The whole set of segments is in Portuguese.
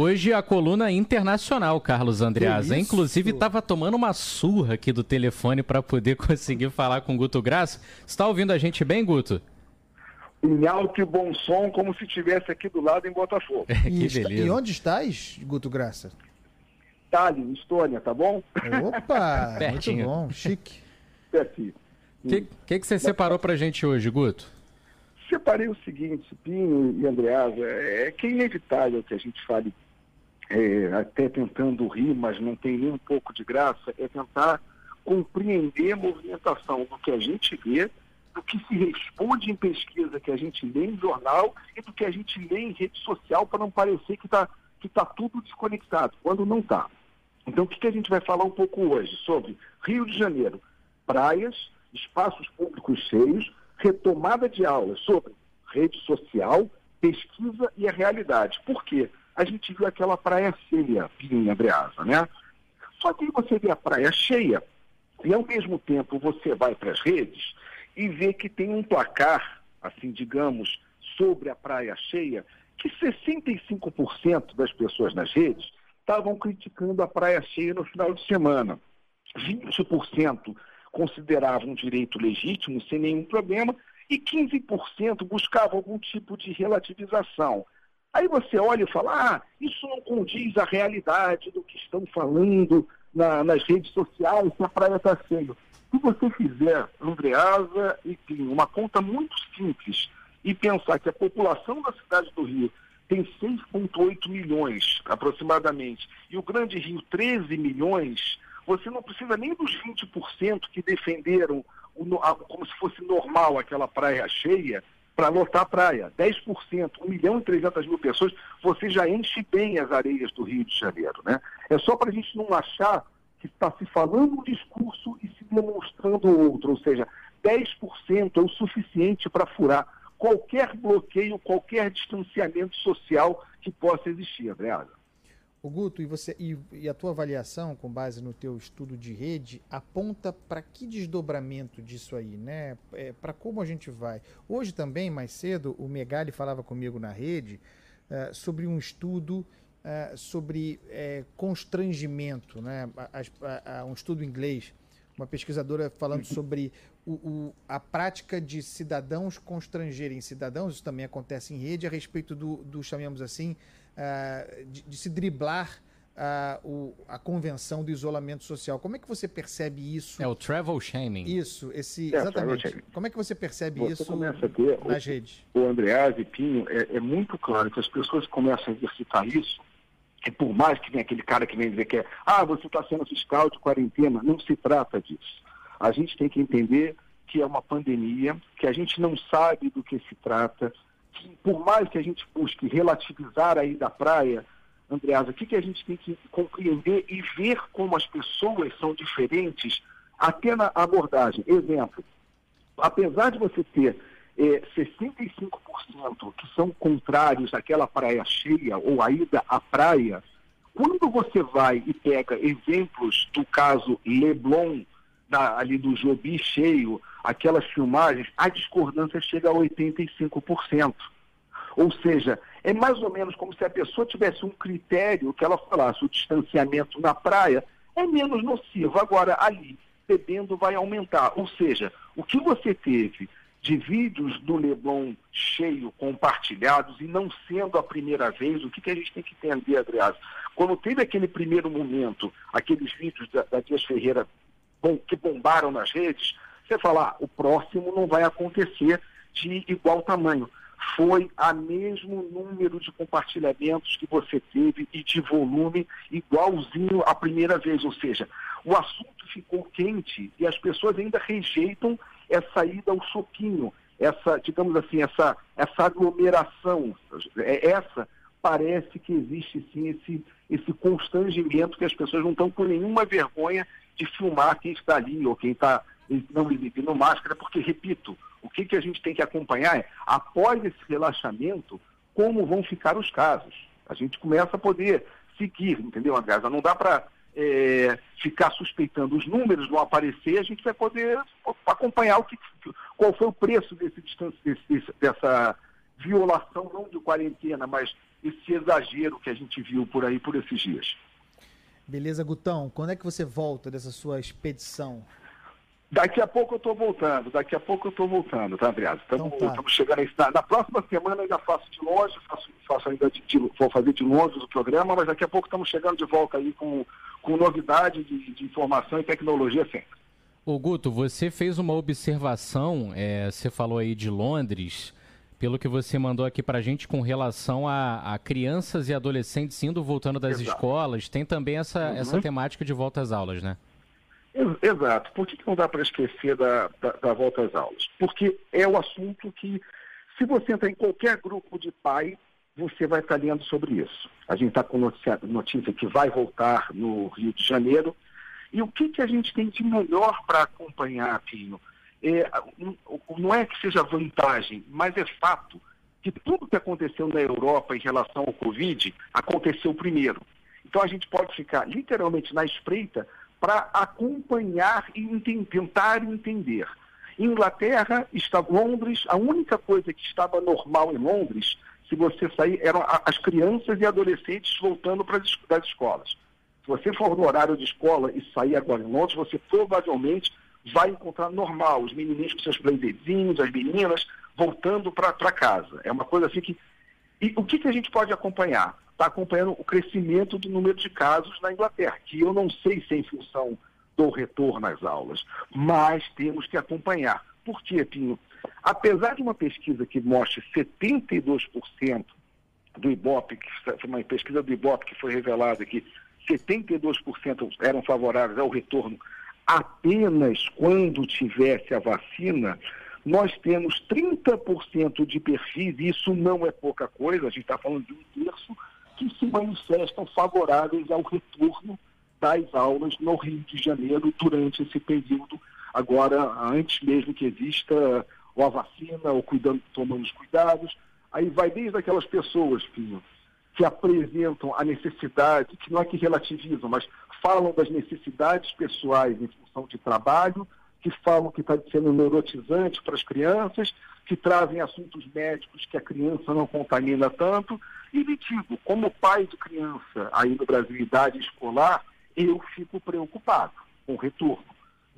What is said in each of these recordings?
Hoje a coluna internacional, Carlos Andreas. Inclusive estava tomando uma surra aqui do telefone para poder conseguir falar com o Guto Graça. Está ouvindo a gente bem, Guto? Em alto e bom som, como se estivesse aqui do lado em Botafogo. que E, beleza. e onde estás, Guto Graça? Tallinn, Estônia, tá bom? Opa, muito Pertinho. bom, chique. Aqui. O que, que, que você separou pra gente hoje, Guto? Separei o seguinte, Pinho e Andreasa, é que é inevitável que a gente fale, é, até tentando rir, mas não tem nem um pouco de graça, é tentar compreender a movimentação do que a gente vê, do que se responde em pesquisa que a gente lê em jornal e do que a gente lê em rede social para não parecer que está que tá tudo desconectado, quando não está. Então, o que, que a gente vai falar um pouco hoje sobre Rio de Janeiro, praias, espaços públicos cheios, retomada de aulas sobre rede social, pesquisa e a realidade. Por quê? A gente viu aquela praia cheia, Pinha Breasa, né? Só que você vê a praia cheia e ao mesmo tempo você vai para as redes e vê que tem um placar, assim, digamos, sobre a praia cheia, que 65% das pessoas nas redes estavam criticando a praia cheia no final de semana. 20% consideravam um direito legítimo, sem nenhum problema, e 15% buscavam algum tipo de relativização. Aí você olha e fala, ah, isso não condiz à realidade do que estão falando na- nas redes sociais, que a praia está cheia. Se você fizer, Andreasa e uma conta muito simples e pensar que a população da cidade do Rio tem 6,8 milhões aproximadamente e o Grande Rio 13 milhões, você não precisa nem dos 20% que defenderam o como se fosse normal aquela praia cheia para lotar a praia. 10%, 1 milhão e 300 mil pessoas, você já enche bem as areias do Rio de Janeiro. Né? É só para a gente não achar que está se falando um discurso e se demonstrando outro, ou seja, 10% é o suficiente para furar qualquer bloqueio, qualquer distanciamento social que possa existir, Andreasa. O Guto, e, você, e, e a tua avaliação, com base no teu estudo de rede, aponta para que desdobramento disso aí, né? É, para como a gente vai. Hoje também, mais cedo, o Megali falava comigo na rede eh, sobre um estudo eh, sobre eh, constrangimento, né? A- a- a- um estudo em inglês, uma pesquisadora falando sobre o, o- a prática de cidadãos constrangerem cidadãos, isso também acontece em rede, a respeito do, do chamemos assim, ah, de, de se driblar ah, o- a convenção do isolamento social. Como é que você percebe isso? É o travel shaming. Isso, esse, É, exatamente. travel shaming. Como é que você percebe Você isso começa a ter nas redes? o Andreas e Pinho, é, é muito claro que as pessoas começam a exercitar isso, e por mais que venha aquele cara que vem dizer que é, ah, você está sendo fiscal de quarentena, não se trata disso. A gente tem que entender que é uma pandemia, que a gente não sabe do que se trata, que por mais que a gente busque relativizar aí da praia, Andreas, o que, que a gente tem que compreender e ver como as pessoas são diferentes até na abordagem. Exemplo, apesar de você ter eh, 65% que são contrários àquela praia cheia ou à ida à praia, quando você vai e pega exemplos do caso Leblon, da- ali do Jobi cheio, aquelas filmagens, a discordância chega a 85%. Ou seja, é mais ou menos como se a pessoa tivesse um critério que ela falasse, o distanciamento na praia é menos nocivo. Agora, ali, bebendo vai aumentar. Ou seja, o que você teve de vídeos do Leblon cheio, compartilhados, e não sendo a primeira vez, o que, que a gente tem que entender, Adriano? Quando teve aquele primeiro momento, aqueles vídeos da, da Dias Ferreira que bombaram nas redes, você fala, ah, o próximo não vai acontecer de igual tamanho. Foi a mesmo número de compartilhamentos que você teve e de volume igualzinho à primeira vez, ou seja, o assunto ficou quente e as pessoas ainda rejeitam essa ida ao choquinho, essa, digamos assim, essa, essa aglomeração, É- essa parece que existe sim esse, esse constrangimento que as pessoas não estão com nenhuma vergonha de filmar quem está ali ou quem está não exibindo máscara, porque, repito, o que, que a gente tem que acompanhar é, após esse relaxamento, como vão ficar os casos. A gente começa a poder seguir, entendeu, André? Não dá para ficar suspeitando os números, vão aparecer, a gente vai poder acompanhar o que, qual foi o preço desse- desse- dessa, violação não de quarentena, mas esse exagero que a gente viu por aí por esses dias. Beleza, Gutão. Quando é que você volta dessa sua expedição? Daqui a pouco eu estou voltando, daqui a pouco eu estou voltando, tá, Andreas? Estamos então tá. chegando aí. Na, na, próxima semana ainda faço de longe, faço, faço ainda de, de, vou fazer de longe o programa, mas daqui a pouco estamos chegando de volta aí com, com novidade de, de informação e tecnologia sempre. Ô Guto, você fez uma observação, é, você falou aí de Londres, pelo que você mandou aqui para a gente com relação a, a, crianças e adolescentes indo voltando das Exato. escolas, tem também essa, uhum. essa temática de volta às aulas, né? Exato. Por que não dá para esquecer da, da, da, volta às aulas? Porque é o assunto que, se você entrar em qualquer grupo de pai, você vai estar lendo sobre isso. A gente está com notícia, notícia, que vai voltar no Rio de Janeiro. E o que, que a gente tem de melhor para acompanhar, Pinho? É, não é que seja vantagem, mas é fato que tudo que aconteceu na Europa em relação ao Covid aconteceu primeiro. Então a gente pode ficar literalmente na espreita para acompanhar e tentar entender. Inglaterra, está, Londres, a única coisa que estava normal em Londres, se você sair, eram as crianças e adolescentes voltando para as escolas. Se você for no horário de escola e sair agora em Londres, você provavelmente vai encontrar normal, os menininhos com seus blazerzinhos, as meninas voltando para casa. É uma coisa assim que. E o que, que a gente pode acompanhar? está acompanhando o crescimento do número de casos na Inglaterra, que eu não sei se é em função do retorno às aulas, mas temos que acompanhar. Por quê, Pinho? Apesar de uma pesquisa que mostre 72% do Ibope, que foi uma pesquisa do Ibope que foi revelada que 72% eram favoráveis ao retorno apenas quando tivesse a vacina, nós temos 30% de perfis, e isso não é pouca coisa, a gente está falando de um terço, que se manifestam favoráveis ao retorno das aulas no Rio de Janeiro durante esse período, agora antes mesmo que exista ou a vacina, ou cuidando, tomando os cuidados. Aí vai desde aquelas pessoas, Pinho, que apresentam a necessidade, que não é que relativizam, mas falam das necessidades pessoais em função de trabalho, que falam que está sendo neurotizante para as crianças, que trazem assuntos médicos que a criança não contamina tanto. E me digo, como pai de criança aí no Brasil, idade escolar, eu fico preocupado com o retorno.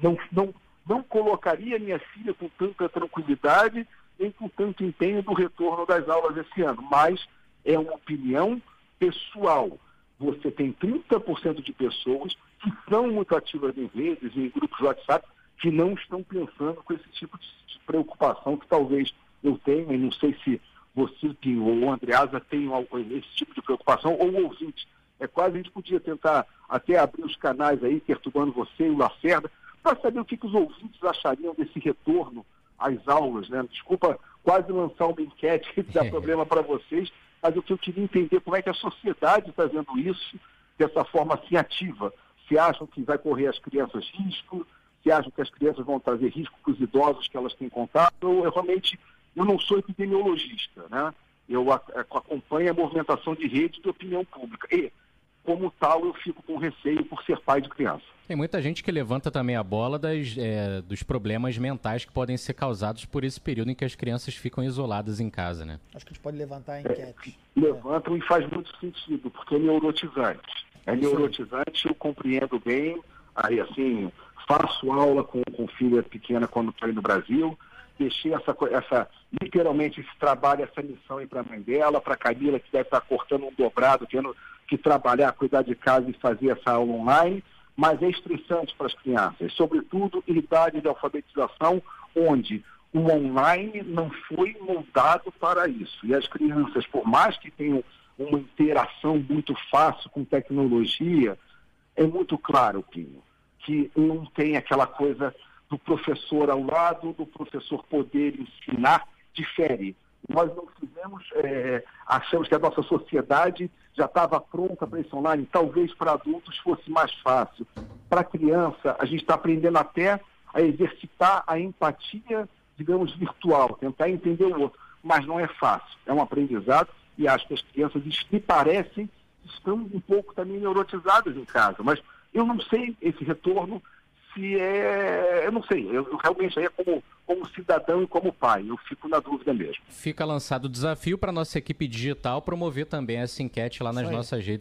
Não, não, não colocaria minha filha com tanta tranquilidade nem com tanto empenho do retorno das aulas esse ano, mas é uma opinião pessoal. Você tem 30% de pessoas que são muito ativas em redes, em grupos de WhatsApp, que não estão pensando com esse tipo de preocupação que talvez eu tenha, e não sei se você ou o Andreasa tenham esse tipo de preocupação, ou o ouvinte. É quase a gente podia tentar até abrir os canais aí, perturbando você e o Lacerda, para saber o que, que os ouvintes achariam desse retorno às aulas, né? Desculpa quase lançar uma enquete que dá problema para vocês, mas o que eu queria entender como é que a sociedade está vendo isso dessa forma assim ativa. Se acham que vai correr as crianças risco, se acham que as crianças vão trazer risco para os idosos que elas têm contato. Eu, eu realmente eu não sou epidemiologista, né? Eu acompanho a movimentação de rede de opinião pública. E, como tal, eu fico com receio por ser pai de criança. Tem muita gente que levanta também a bola das, é, dos problemas mentais que podem ser causados por esse período em que as crianças ficam isoladas em casa, né? Acho que a gente pode levantar a enquete. É, levantam é. e faz muito sentido, porque é neurotizante. É neurotizante, eu compreendo bem, aí assim, faço aula com, com filha pequena quando estou aí no Brasil, deixei essa, essa, literalmente esse trabalho, essa missão aí para a mãe dela, para a Camila, que deve estar tá cortando um dobrado, tendo que trabalhar, cuidar de casa e fazer essa aula online, mas é estressante para as crianças, sobretudo em idade de alfabetização, onde o online não foi moldado para isso. E as crianças, por mais que tenham uma interação muito fácil com tecnologia, é muito claro, Pinho, que não tem aquela coisa do professor ao lado, do professor poder ensinar, difere. Nós não fizemos, é, achamos que a nossa sociedade já estava pronta para esse online, talvez para adultos fosse mais fácil. Para criança, a gente está aprendendo até a exercitar a empatia, digamos, virtual, tentar entender o outro, mas não é fácil. É um aprendizado e acho que as crianças, me parecem, estão um pouco também neurotizadas em casa, mas eu não sei esse retorno se é. Eu não sei, eu, realmente aí é como, como cidadão e como pai, eu fico na dúvida mesmo. Fica lançado o desafio para nossa equipe digital promover também essa enquete lá nas nossas redes